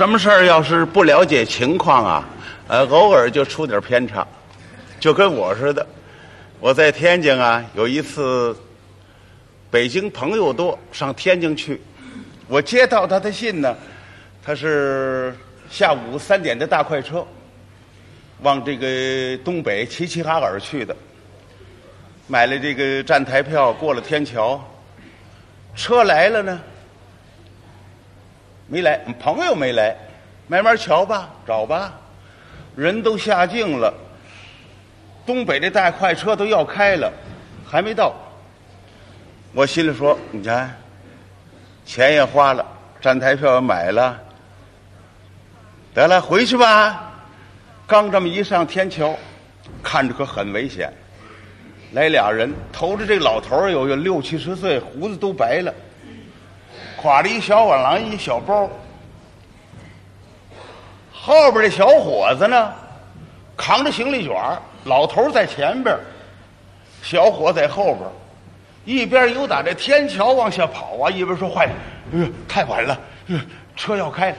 什么事儿要是不了解情况啊，呃，偶尔就出点偏差，就跟我似的。我在天津啊，有一次，北京朋友多，上天津去，我接到他的信呢，他是下午三点的大快车，往这个东北齐齐哈尔去的，买了这个站台票，过了天桥，车来了呢。没来，朋友没来，慢慢瞧吧，找吧，人都下境了。东北的大快车都要开了，还没到。我心里说：“你看，钱也花了，站台票也买了，得了，回去吧。”刚这么一上天桥，看着可很危险。来俩人，头着这老头有有六七十岁，胡子都白了。挎着一小碗郎，一小包。后边这小伙子呢，扛着行李卷老头在前边，小伙在后边，一边有打这天桥往下跑啊，一边说：“坏了，哎呦，太晚了，车要开了。”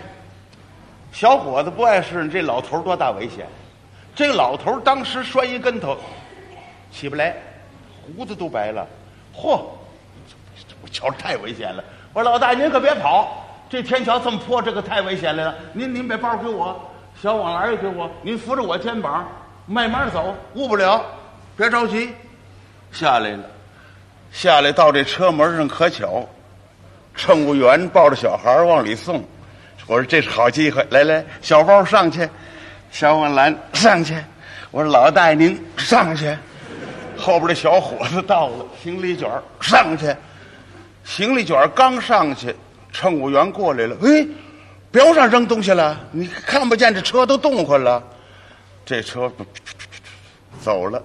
小伙子不碍事，这老头多大危险？这老头当时摔一跟头，起不来，胡子都白了。嚯，我瞧太危险了。我说老大，您可别跑，这天桥这么坡，这可太危险来了。您您把包给我，小网篮也给我，您扶着我肩膀，慢慢走，误不了，别着急。下来了，下来到这车门上，可巧，乘务员抱着小孩往里送。我说这是好机会，来来，小包上去，小网篮上去。我说老大您上去，后边的小伙子到了，行李卷上去。行李卷刚上去，乘务员过来了。哎，表上扔东西了，你看不见这车都动换了，这车走了。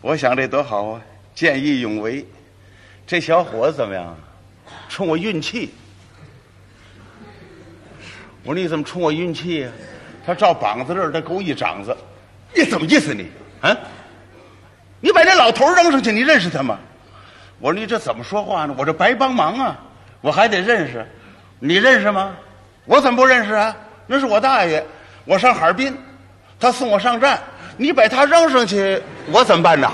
我想这多好啊，见义勇为。这小伙子怎么样？冲我运气。我说你怎么冲我运气呀？他照膀子这儿，他给我一掌子。你怎么意思你？啊？你把这老头扔上去，你认识他吗？我说你这怎么说话呢？我这白帮忙啊，我还得认识，你认识吗？我怎么不认识啊？那是我大爷，我上哈尔滨，他送我上站，你把他扔上去，我怎么办呢？